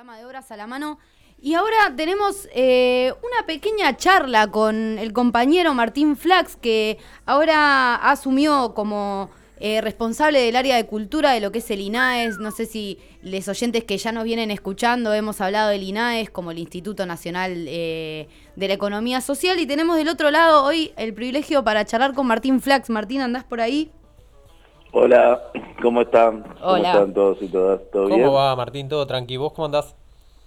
de Horas a la Mano. Y ahora tenemos eh, una pequeña charla con el compañero Martín Flax, que ahora asumió como eh, responsable del área de cultura de lo que es el INAES. No sé si les oyentes que ya nos vienen escuchando hemos hablado del INAES como el Instituto Nacional eh, de la Economía Social. Y tenemos del otro lado hoy el privilegio para charlar con Martín Flax. Martín, ¿andás por ahí? Hola, ¿cómo están? ¿Cómo están todos y todas? ¿Todo bien? ¿Cómo va, Martín? ¿Todo tranquilo? ¿Vos cómo andás?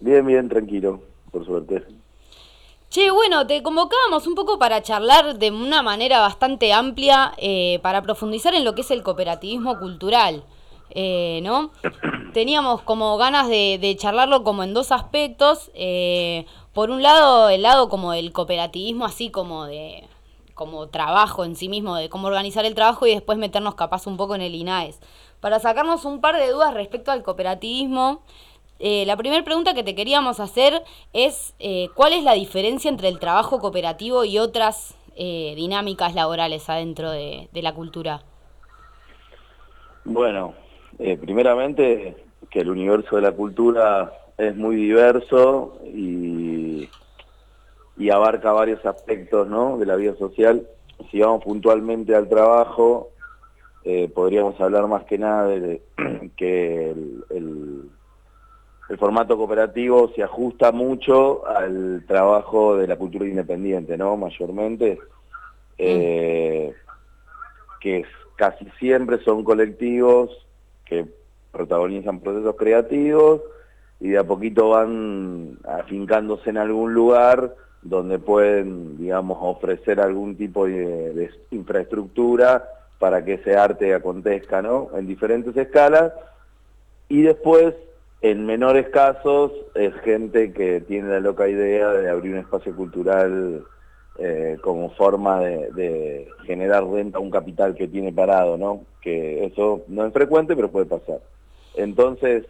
Bien, bien, tranquilo, por suerte. Che, bueno, te convocábamos un poco para charlar de una manera bastante amplia, eh, para profundizar en lo que es el cooperativismo cultural, eh, ¿no? Teníamos como ganas de, charlarlo como en dos aspectos. Eh, por un lado, el lado como del cooperativismo, así como de como trabajo en sí mismo, de cómo organizar el trabajo y después meternos capaz un poco en el INAES. Para sacarnos un par de dudas respecto al cooperativismo, eh, la primera pregunta que te queríamos hacer es eh, ¿cuál es la diferencia entre el trabajo cooperativo y otras eh, dinámicas laborales adentro de, de, la cultura? Bueno, primeramente que el universo de la cultura es muy diverso y y abarca varios aspectos ¿no? de la vida social. Si vamos puntualmente al trabajo, eh, podríamos hablar más que nada de, que el, el, formato cooperativo se ajusta mucho al trabajo de la cultura independiente, ¿no? Mayormente, eh, que casi siempre son colectivos que protagonizan procesos creativos y de a poquito van afincándose en algún lugar donde pueden, digamos, ofrecer algún tipo de, infraestructura para que ese arte acontezca, ¿no? En diferentes escalas. Y después, en menores casos, es gente que tiene la loca idea de abrir un espacio cultural eh, como forma de, de, generar renta a un capital que tiene parado, ¿no? Que eso no es frecuente, pero puede pasar. Entonces,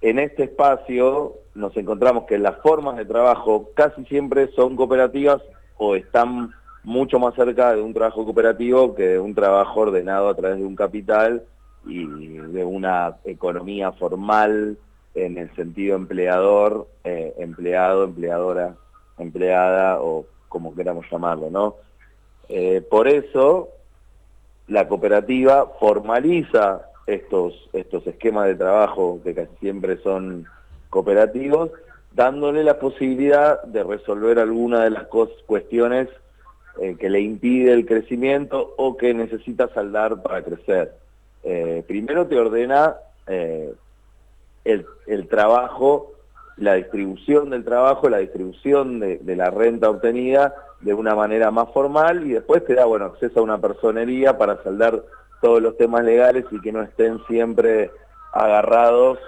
en este espacio nos encontramos que las formas de trabajo casi siempre son cooperativas o están mucho más cerca de un trabajo cooperativo que de un trabajo ordenado a través de un capital y de una economía formal en el sentido empleador, eh, empleado, empleadora, empleada o como queramos llamarlo. Eh, por eso la cooperativa formaliza estos, estos esquemas de trabajo que casi siempre son cooperativos, dándole la posibilidad de resolver alguna de las cuestiones eh, que le impide el crecimiento o que necesita saldar para crecer. Eh, primero te ordena eh, el, trabajo, la distribución del trabajo, la distribución de, de, la renta obtenida de una manera más formal y después te da bueno, acceso a una personería para saldar todos los temas legales y que no estén siempre agarrados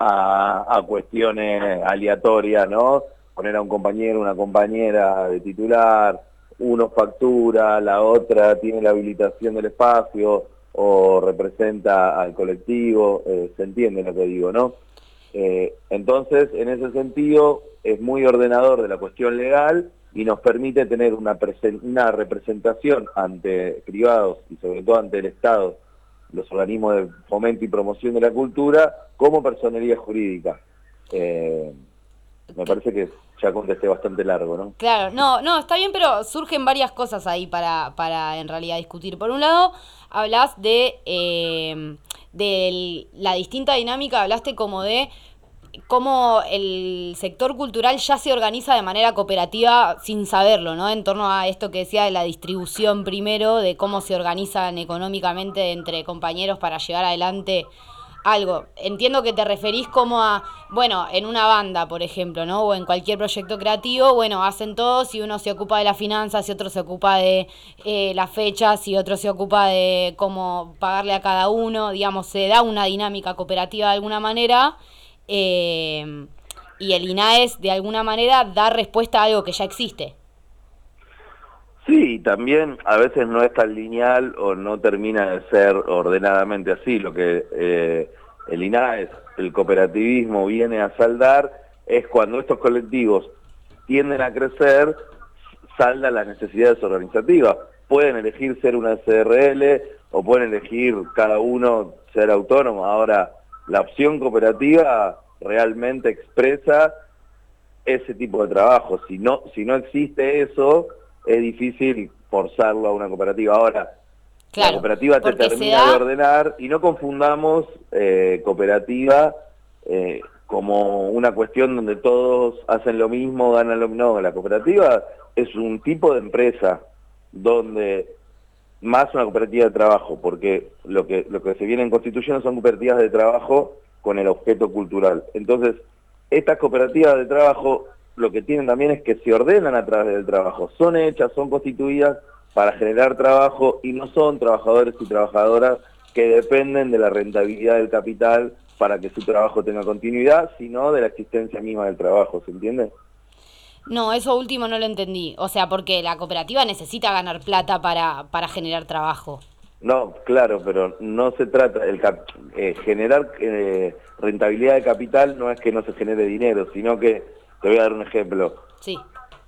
a, cuestiones aleatorias, ¿no? Poner a un compañero, una compañera de titular, uno factura, la otra tiene la habilitación del espacio o representa al colectivo, eh, se entiende lo que digo, ¿no? Eh, entonces, en ese sentido, es muy ordenador de la cuestión legal y nos permite tener una, una representación ante privados y sobre todo ante el Estado, los organismos de fomento y promoción de la cultura, como personería jurídica. Eh, me parece que ya contesté bastante largo, ¿no? Claro, no, no, está bien, pero surgen varias cosas ahí para, para en realidad discutir. Por un lado, hablas de, eh, de la distinta dinámica, hablaste como de cómo el sector cultural ya se organiza de manera cooperativa sin saberlo, ¿no? En torno a esto que decía de la distribución primero, de cómo se organizan económicamente entre compañeros para llevar adelante algo. Entiendo que te referís como a, bueno, en una banda, por ejemplo, ¿no? O en cualquier proyecto creativo, bueno, hacen todos y uno se ocupa de las finanzas y otro se ocupa de eh, las fechas y otro se ocupa de cómo pagarle a cada uno, digamos, se da una dinámica cooperativa de alguna manera eh, y el INAES de alguna manera da respuesta a algo que ya existe. Sí, también a veces no es tan lineal o no termina de ser ordenadamente así. Lo que eh, el INAES, el cooperativismo, viene a saldar es cuando estos colectivos tienden a crecer, salda las necesidades organizativas. Pueden elegir ser una SRL o pueden elegir cada uno ser autónomo. Ahora, la opción cooperativa realmente expresa ese tipo de trabajo. Si no, si no existe eso, es difícil forzarlo a una cooperativa. Ahora, la cooperativa te termina de ordenar y no confundamos eh, cooperativa eh, como una cuestión donde todos hacen lo mismo, ganan lo mismo. No, la cooperativa es un tipo de empresa donde más una cooperativa de trabajo, porque lo que, lo que se viene constituyendo son cooperativas de trabajo con el objeto cultural. Entonces, estas cooperativas de trabajo lo que tienen también es que se ordenan a través del trabajo. Son hechas, son constituidas para generar trabajo y no son trabajadores y trabajadoras que dependen de la rentabilidad del capital para que su trabajo tenga continuidad, sino de la existencia misma del trabajo, ¿se entiende? No, eso último no lo entendí. O sea, porque la cooperativa necesita ganar plata para, para generar trabajo. No, claro, pero no se trata, el eh, generar eh, rentabilidad de capital no es que no se genere dinero, sino que, te voy a dar un ejemplo. Sí.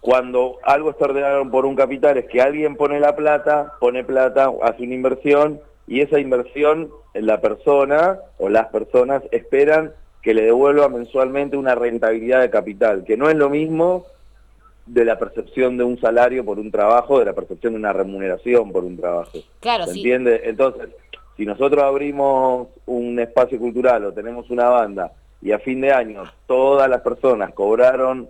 Cuando algo está ordenado por un capital es que alguien pone la plata, pone plata, hace una inversión y esa inversión la persona o las personas esperan que le devuelva mensualmente una rentabilidad de capital, que no es lo mismo de la percepción de un salario por un trabajo, de la percepción de una remuneración por un trabajo. Claro, ¿Se entiende? Entonces, si nosotros abrimos un espacio cultural o tenemos una banda y a fin de año todas las personas cobraron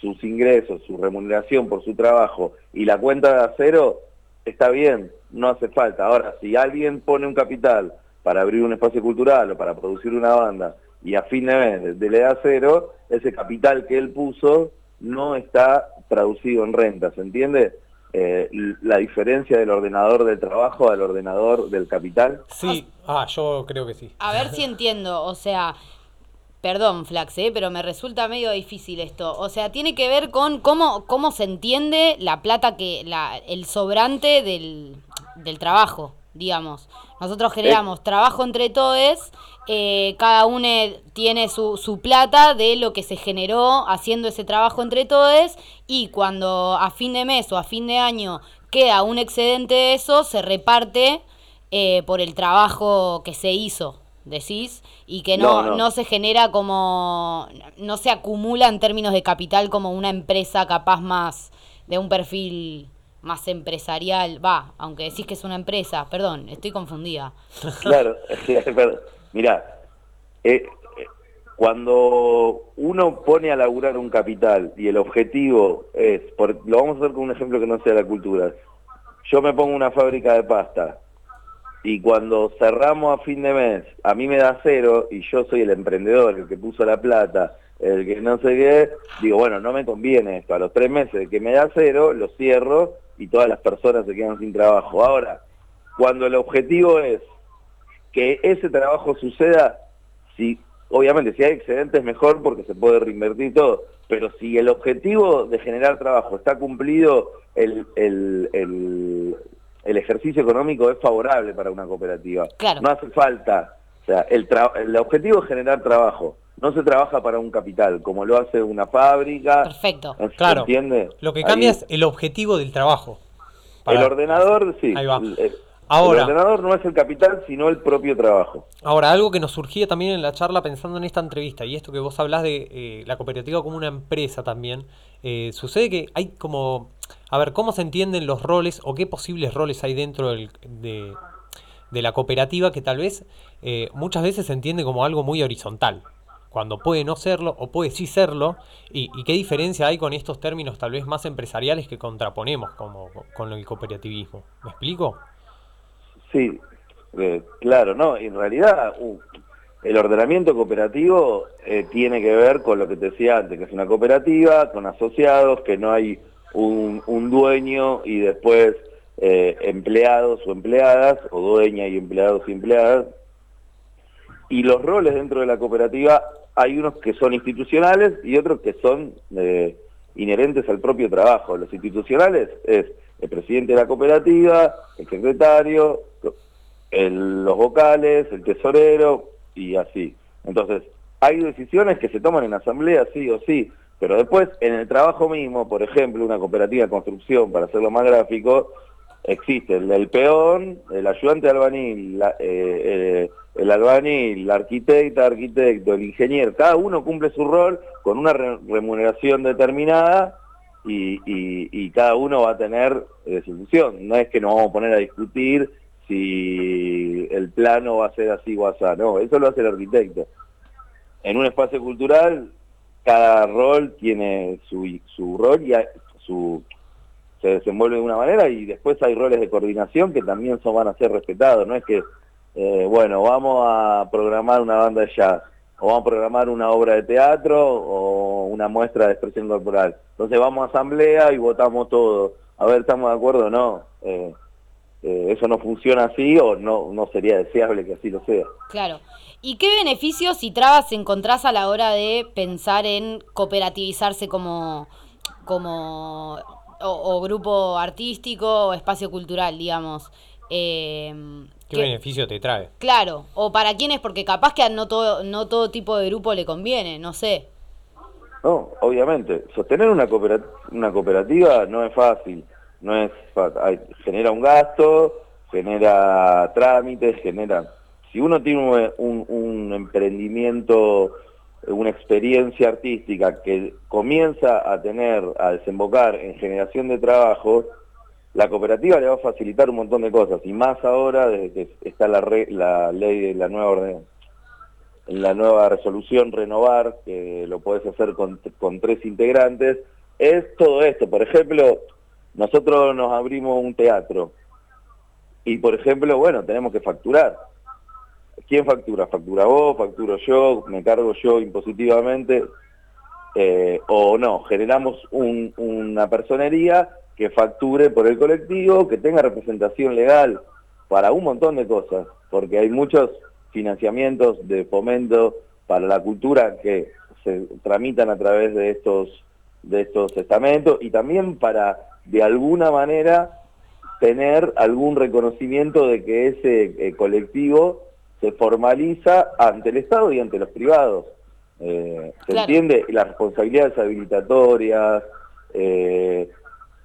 sus ingresos, su remuneración por su trabajo y la cuenta de acero, está bien, no hace falta. Ahora, si alguien pone un capital para abrir un espacio cultural o para producir una banda y a fin de mes le da cero, ese capital que él puso no está traducido en renta, ¿se entiende? Eh, la diferencia del ordenador del trabajo al ordenador del capital. Sí, ah, yo creo que sí. A ver si entiendo, o sea, perdón Flax, ¿eh? pero me resulta medio difícil esto. O sea, tiene que ver con cómo, cómo se entiende la plata que, la, el sobrante del, del trabajo digamos. Nosotros generamos trabajo entre todos, eh, cada uno tiene su, su, plata de lo que se generó haciendo ese trabajo entre todos y cuando a fin de mes o a fin de año queda un excedente de eso, se reparte eh, por el trabajo que se hizo, decís, y que no, no se genera como, no se acumula en términos de capital como una empresa capaz más de un perfil más empresarial, va, aunque decís que es una empresa, perdón, estoy confundida. Claro, mira, eh, cuando uno pone a laburar un capital y el objetivo es, por, lo vamos a hacer con un ejemplo que no sea la cultura, yo me pongo una fábrica de pasta y cuando cerramos a fin de mes, a mí me da cero y yo soy el emprendedor, el que puso la plata, el que no sé qué, digo, bueno, no me conviene esto, a los tres meses que me da cero, lo cierro y todas las personas se quedan sin trabajo. Ahora, cuando el objetivo es que ese trabajo suceda, si obviamente si hay excedentes mejor porque se puede reinvertir todo, pero si el objetivo de generar trabajo está cumplido, el, el, el, ejercicio económico es favorable para una cooperativa. No hace falta, o sea, el, el objetivo es generar trabajo no se trabaja para un capital, como lo hace una fábrica. Perfecto. claro. entiende? Lo que cambia es el objetivo del trabajo. El ordenador, sí. Ahí va. Ahora, el ordenador no es el capital, sino el propio trabajo. Ahora, algo que nos surgía también en la charla pensando en esta entrevista, y esto que vos hablás de eh, la cooperativa como una empresa también, eh, sucede que hay como, a ver, ¿cómo se entienden los roles o qué posibles roles hay dentro de, de, la cooperativa que tal vez eh, muchas veces se entiende como algo muy horizontal? cuando puede no serlo o puede sí serlo, y, qué diferencia hay con estos términos tal vez más empresariales que contraponemos como, con el cooperativismo. ¿Me explico? Sí, eh, claro, no, en realidad uh, el ordenamiento cooperativo eh, tiene que ver con lo que te decía antes, que es una cooperativa con asociados, que no hay un, dueño y después eh, empleados o empleadas, o dueña y empleados y empleadas, y los roles dentro de la cooperativa hay unos que son institucionales y otros que son inherentes al propio trabajo. Los institucionales es el presidente de la cooperativa, el secretario, los vocales, el tesorero y así. Entonces, hay decisiones que se toman en asamblea sí o sí, pero después en el trabajo mismo, por ejemplo, una cooperativa de construcción, para hacerlo más gráfico, existe el, peón, el ayudante albañil, eh, eh, el albañil, la arquitecta, arquitecto, el ingeniero, cada uno cumple su rol con una remuneración determinada y, cada uno va a tener eh, su función. No es que nos vamos a poner a discutir si el plano va a ser así o así, no, eso lo hace el arquitecto. En un espacio cultural, cada rol tiene su, su rol y su, se desenvuelve de una manera y después hay roles de coordinación que también son, van a ser respetados, no es que, eh, bueno, vamos a programar una banda de jazz, o vamos a programar una obra de teatro o una muestra de expresión corporal. Entonces vamos a asamblea y votamos todo. A ver, ¿estamos de acuerdo o no? Eh, eh, eso no funciona así o no, no sería deseable que así lo sea. Claro. ¿Y qué beneficios y trabas encontrás a la hora de pensar en cooperativizarse como, como o, grupo artístico o espacio cultural, digamos. Eh, ¿Qué, beneficio te trae? Claro, o para quiénes, porque capaz que no todo, no todo tipo de grupo le conviene, no sé. No, obviamente. Sostener una, una cooperativa no es fácil. No es genera un gasto, genera trámites, genera... Si uno tiene un, un emprendimiento una experiencia artística que comienza a tener, a desembocar en generación de trabajo, la cooperativa le va a facilitar un montón de cosas, y más ahora desde que está la, ley de la nueva orden, la nueva resolución renovar, que lo podés hacer con, con tres integrantes, es todo esto. Por ejemplo, nosotros nos abrimos un teatro, y por ejemplo, bueno, tenemos que facturar ¿Quién factura? ¿Factura vos? ¿Facturo yo? ¿Me cargo yo impositivamente? Eh, o no, generamos una personería que facture por el colectivo, que tenga representación legal para un montón de cosas, porque hay muchos financiamientos de fomento para la cultura que se tramitan a través de estos, de estos estamentos y también para, de alguna manera, tener algún reconocimiento de que ese eh, colectivo se formaliza ante el Estado y ante los privados. Eh, ¿Se entiende? Las responsabilidades habilitatorias, eh,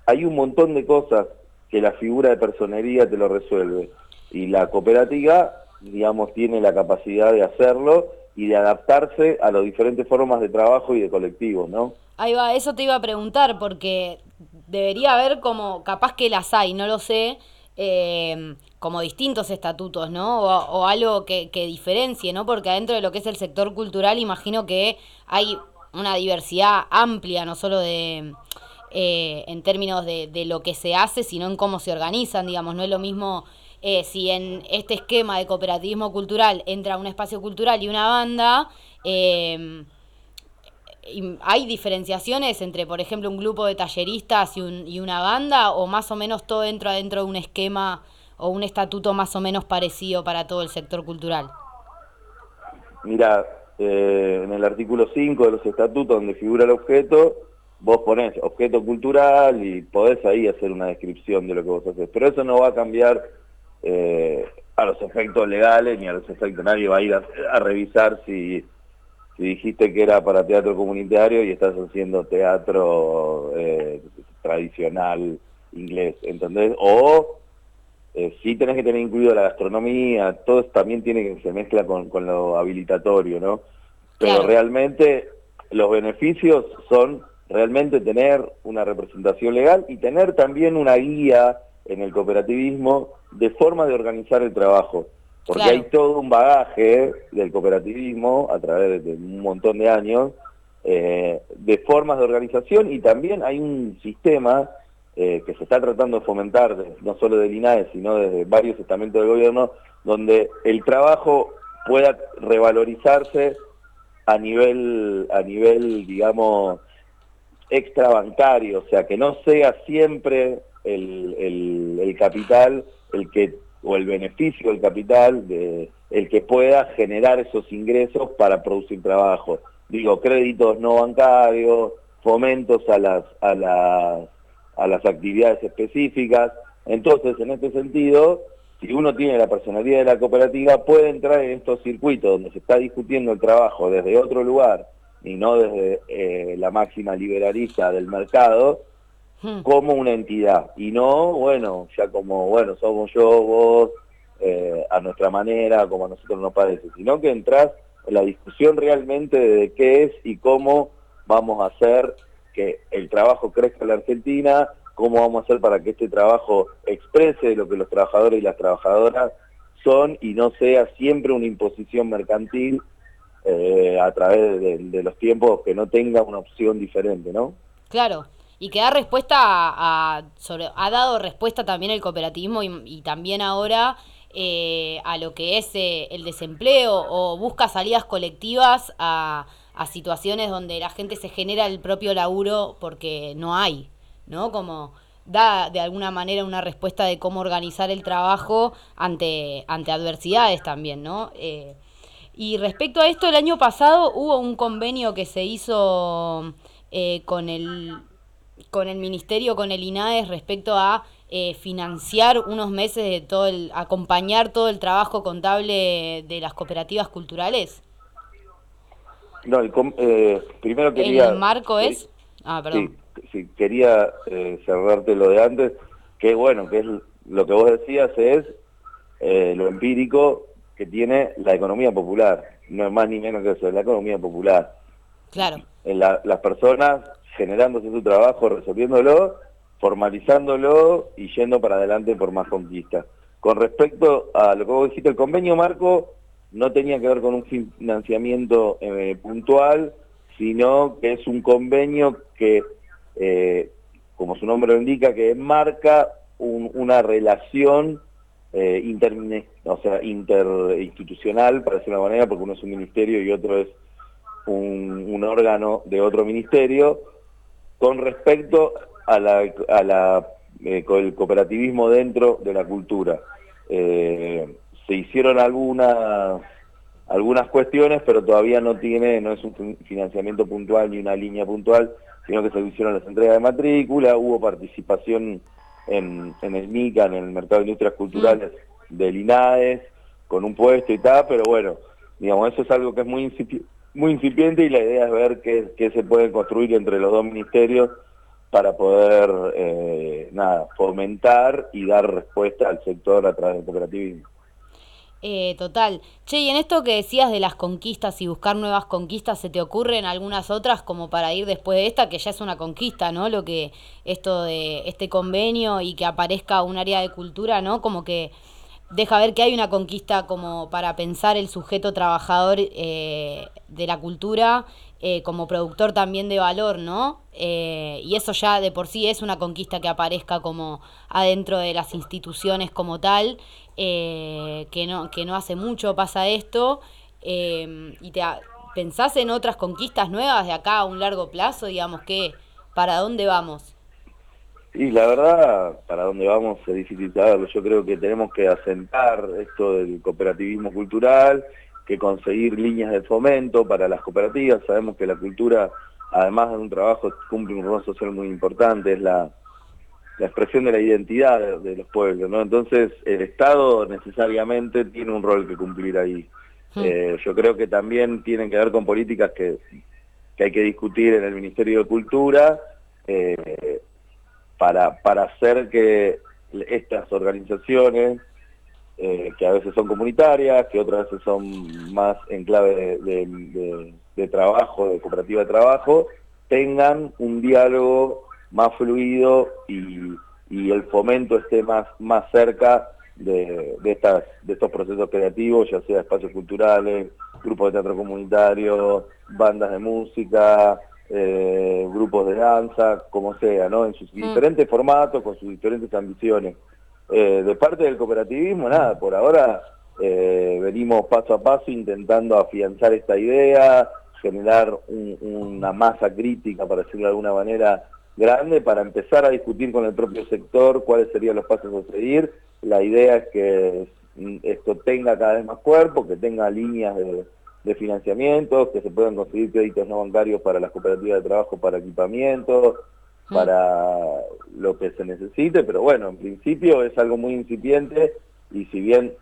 hay un montón de cosas que la figura de personería te lo resuelve. Y la cooperativa, digamos, tiene la capacidad de hacerlo y de adaptarse a las diferentes formas de trabajo y de colectivo, ¿no? Ahí va, eso te iba a preguntar, porque debería haber como, capaz que las hay, no lo sé, eh, como distintos estatutos, ¿no? O, algo que, diferencie, ¿no? Porque adentro de lo que es el sector cultural imagino que hay una diversidad amplia, no solo de... Eh, en términos de, lo que se hace, sino en cómo se organizan, digamos, no es lo mismo eh, si en este esquema de cooperativismo cultural entra un espacio cultural y una banda, eh, ¿hay diferenciaciones entre, por ejemplo, un grupo de talleristas y, un, y una banda o más o menos todo entra dentro de un esquema o un estatuto más o menos parecido para todo el sector cultural? Mira, eh, en el artículo 5 de los estatutos donde figura el objeto, vos ponés objeto cultural y podés ahí hacer una descripción de lo que vos haces, pero eso no va a cambiar eh, a los efectos legales ni a los efectos, nadie va a ir a, revisar si, si dijiste que era para teatro comunitario y estás haciendo teatro eh, tradicional inglés, ¿entendés? O eh, sí tenés que tener incluido la gastronomía, todo también tiene que se mezcla con, lo habilitatorio, ¿no? Pero realmente los beneficios son realmente tener una representación legal y tener también una guía en el cooperativismo de forma de organizar el trabajo. Porque hay todo un bagaje del cooperativismo a través de un montón de años eh, de formas de organización y también hay un sistema eh, que se está tratando de fomentar, no solo del INAE, sino desde varios estamentos del gobierno, donde el trabajo pueda revalorizarse a nivel, a nivel digamos, extrabancario, o sea, que no sea siempre el, el, capital el que o el beneficio del capital el que pueda generar esos ingresos para producir trabajo. Digo, créditos no bancarios, fomentos a las, a las a las actividades específicas. Entonces, en este sentido, si uno tiene la personalidad de la cooperativa, puede entrar en estos circuitos donde se está discutiendo el trabajo desde otro lugar y no desde eh, la máxima liberalista del mercado, hmm. como una entidad y no, bueno, ya como, bueno, somos yo, vos, eh, a nuestra manera, como a nosotros nos parece, sino que entras en la discusión realmente de qué es y cómo vamos a hacer que el trabajo crezca en la Argentina, cómo vamos a hacer para que este trabajo exprese lo que los trabajadores y las trabajadoras son y no sea siempre una imposición mercantil eh, a través de, los tiempos que no tenga una opción diferente, ¿no? Claro, y que da respuesta a, sobre, ha dado respuesta también el cooperativismo y, también ahora eh, a lo que es eh, el desempleo o busca salidas colectivas a, a situaciones donde la gente se genera el propio laburo porque no hay, ¿no? Como da de alguna manera una respuesta de cómo organizar el trabajo ante, ante adversidades también, ¿no? Eh, y respecto a esto, el año pasado hubo un convenio que se hizo eh, con, el, con el Ministerio, con el INAES, respecto a eh, financiar unos meses de todo el, acompañar todo el trabajo contable de las cooperativas culturales. No, el, primero quería... ¿El marco es? Ah, perdón si quería eh, cerrarte lo de antes, que bueno, que es lo que vos decías es eh, lo empírico que tiene la economía popular, no es más ni menos que eso, es la economía popular. Claro. En las personas generándose su trabajo, resolviéndolo, formalizándolo y yendo para adelante por más conquistas. Con respecto a lo que vos dijiste, el convenio marco no tenía que ver con un financiamiento eh, puntual, sino que es un convenio que eh, como su nombre lo indica, que marca una relación eh, o sea, interinstitucional, para decirlo de una manera, porque uno es un ministerio y otro es un, órgano de otro ministerio, con respecto a la, a la eh, el cooperativismo dentro de la cultura. Eh, se hicieron algunas algunas cuestiones, pero todavía no tiene, no es un financiamiento puntual ni una línea puntual, sino que se hicieron las entregas de matrícula, hubo participación en, el MICA, en el Mercado de Industrias Culturales mm. del INAES, con un puesto y tal, pero bueno, digamos, eso es algo que es muy, muy incipiente y la idea es ver qué, se puede construir entre los dos ministerios para poder, eh, nada, fomentar y dar respuesta al sector a través del cooperativismo. Eh, total. Che, y en esto que decías de las conquistas y buscar nuevas conquistas, ¿se te ocurren algunas otras como para ir después de esta, que ya es una conquista, ¿no? Lo que, esto de este convenio y que aparezca un área de cultura, ¿no? Como que deja ver que hay una conquista como para pensar el sujeto trabajador eh, de la cultura eh, como productor también de valor, ¿no? Eh, y eso ya de por sí es una conquista que aparezca como adentro de las instituciones como tal, eh, que, no, que no hace mucho pasa esto. y te, ¿Pensás en otras conquistas nuevas de acá a un largo plazo? Digamos que, ¿para dónde vamos? Y la verdad, para dónde vamos es difícil saberlo. Yo creo que tenemos que asentar esto del cooperativismo cultural que conseguir líneas de fomento para las cooperativas. Sabemos que la cultura, además de un trabajo, cumple un rol social muy importante, es la, expresión de la identidad de, los pueblos, ¿no? Entonces, el Estado necesariamente tiene un rol que cumplir ahí. Hmm. Eh, yo creo que también tienen que ver con políticas que, hay que discutir en el Ministerio de Cultura eh, para, para hacer que estas organizaciones eh, que a veces son comunitarias, que otras veces son más en clave de, trabajo, de cooperativa de trabajo, tengan un diálogo más fluido y, el fomento esté más, más cerca de, estas, de estos procesos creativos, ya sea espacios culturales, grupos de teatro comunitario, bandas de música, eh, grupos de danza, como sea, ¿no? En sus mm. diferentes formatos, con sus diferentes ambiciones. Eh, de parte del cooperativismo, nada, por ahora eh, venimos paso a paso intentando afianzar esta idea, generar una masa crítica, para decirlo de alguna manera, grande, para empezar a discutir con el propio sector cuáles serían los pasos a seguir. La idea es que esto tenga cada vez más cuerpo, que tenga líneas de, de financiamiento, que se puedan conseguir créditos no bancarios para las cooperativas de trabajo para equipamiento, para lo que se necesite, pero bueno, en principio es algo muy incipiente y si bien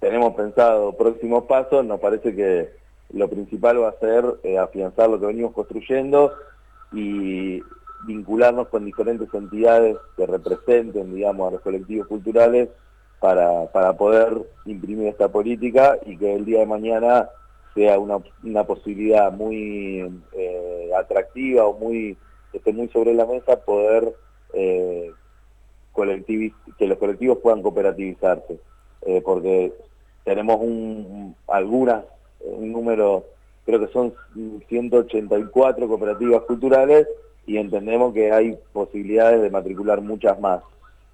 tenemos pensado próximos pasos, nos parece que lo principal va a ser eh, afianzar lo que venimos construyendo y vincularnos con diferentes entidades que representen, digamos, a los colectivos culturales para, para poder imprimir esta política y que el día de mañana sea una, una posibilidad muy eh, atractiva o muy esté muy sobre la mesa poder eh, que los colectivos puedan cooperativizarse, eh, porque tenemos un, algunas, un número, creo que son 184 cooperativas culturales y entendemos que hay posibilidades de matricular muchas más.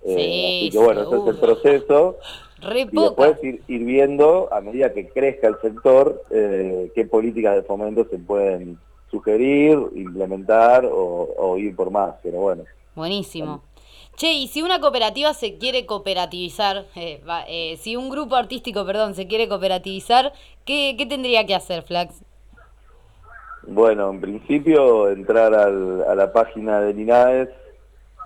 Eh, así que bueno, ese es el proceso. y después ir, viendo, a medida que crezca el sector, eh, qué políticas de fomento se pueden sugerir, implementar o, ir por más, pero bueno. Buenísimo. Che, y si una cooperativa se quiere cooperativizar, eh, eh, si un grupo artístico, perdón, se quiere cooperativizar, ¿qué, ¿qué, tendría que hacer, Flax? Bueno, en principio entrar al, a la página del INAES,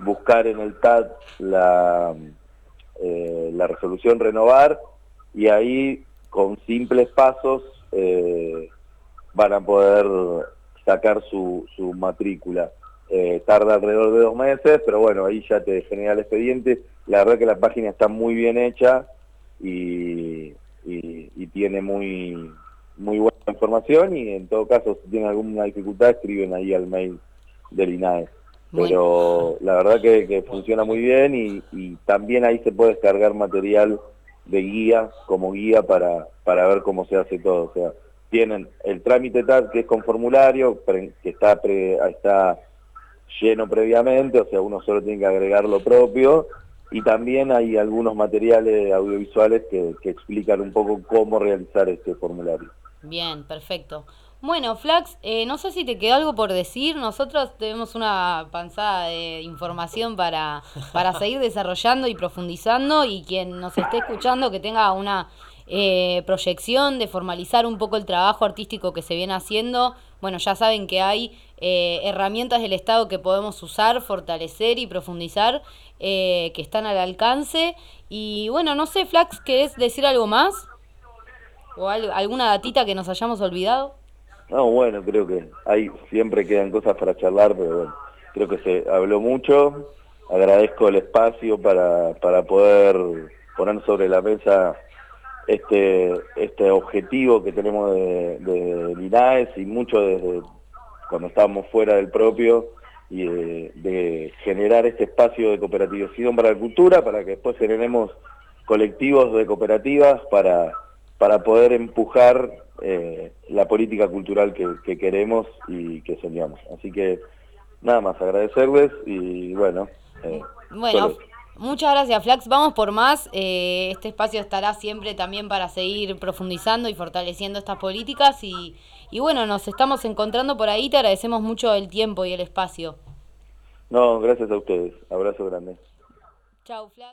buscar en el TAT la, eh, la resolución renovar y ahí con simples pasos van a poder sacar su, su matrícula. Eh, tarda alrededor de dos meses, pero bueno, ahí ya te genera el expediente. La verdad que la página está muy bien hecha y, tiene muy, muy buena información y en todo caso si tienen alguna dificultad escriben ahí al mail del INAE. Pero la verdad que, funciona muy bien y, también ahí se puede descargar material de guía, como guía para, para ver cómo se hace todo. O sea, tienen el trámite tal que es con formulario, que está, está lleno previamente, o sea, uno solo tiene que agregar lo propio, y también hay algunos materiales audiovisuales que, explican un poco cómo realizar este formulario. Bien, perfecto. Bueno, Flax, eh, no sé si te quedó algo por decir. Nosotros tenemos una panzada de información para, para seguir desarrollando y profundizando y quien nos esté escuchando que tenga una eh, proyección de formalizar un poco el trabajo artístico que se viene haciendo, bueno, ya saben que hay eh, herramientas del Estado que podemos usar, fortalecer y profundizar, eh, que están al alcance. Y bueno, no sé, Flax, ¿querés decir algo más? ¿O alguna datita que nos hayamos olvidado? No, bueno, creo que hay siempre quedan cosas para charlar, pero bueno, creo que se habló mucho. Agradezco el espacio para, para poder poner sobre la mesa este, este objetivo que tenemos de, de Linares y mucho desde cuando estábamos fuera del propio y de, generar este espacio de cooperativación para la cultura, para que después generemos colectivos de cooperativas para, para poder empujar eh, la política cultural que, queremos y que soñamos. Así que nada más agradecerles y bueno. Eh, bueno, Muchas gracias, Flax. Vamos por más. Eh, este espacio estará siempre también para seguir profundizando y fortaleciendo estas políticas. Y, y bueno, nos estamos encontrando por ahí. Te agradecemos mucho el tiempo y el espacio. No, gracias a ustedes. Abrazo grande. Chao, Flax.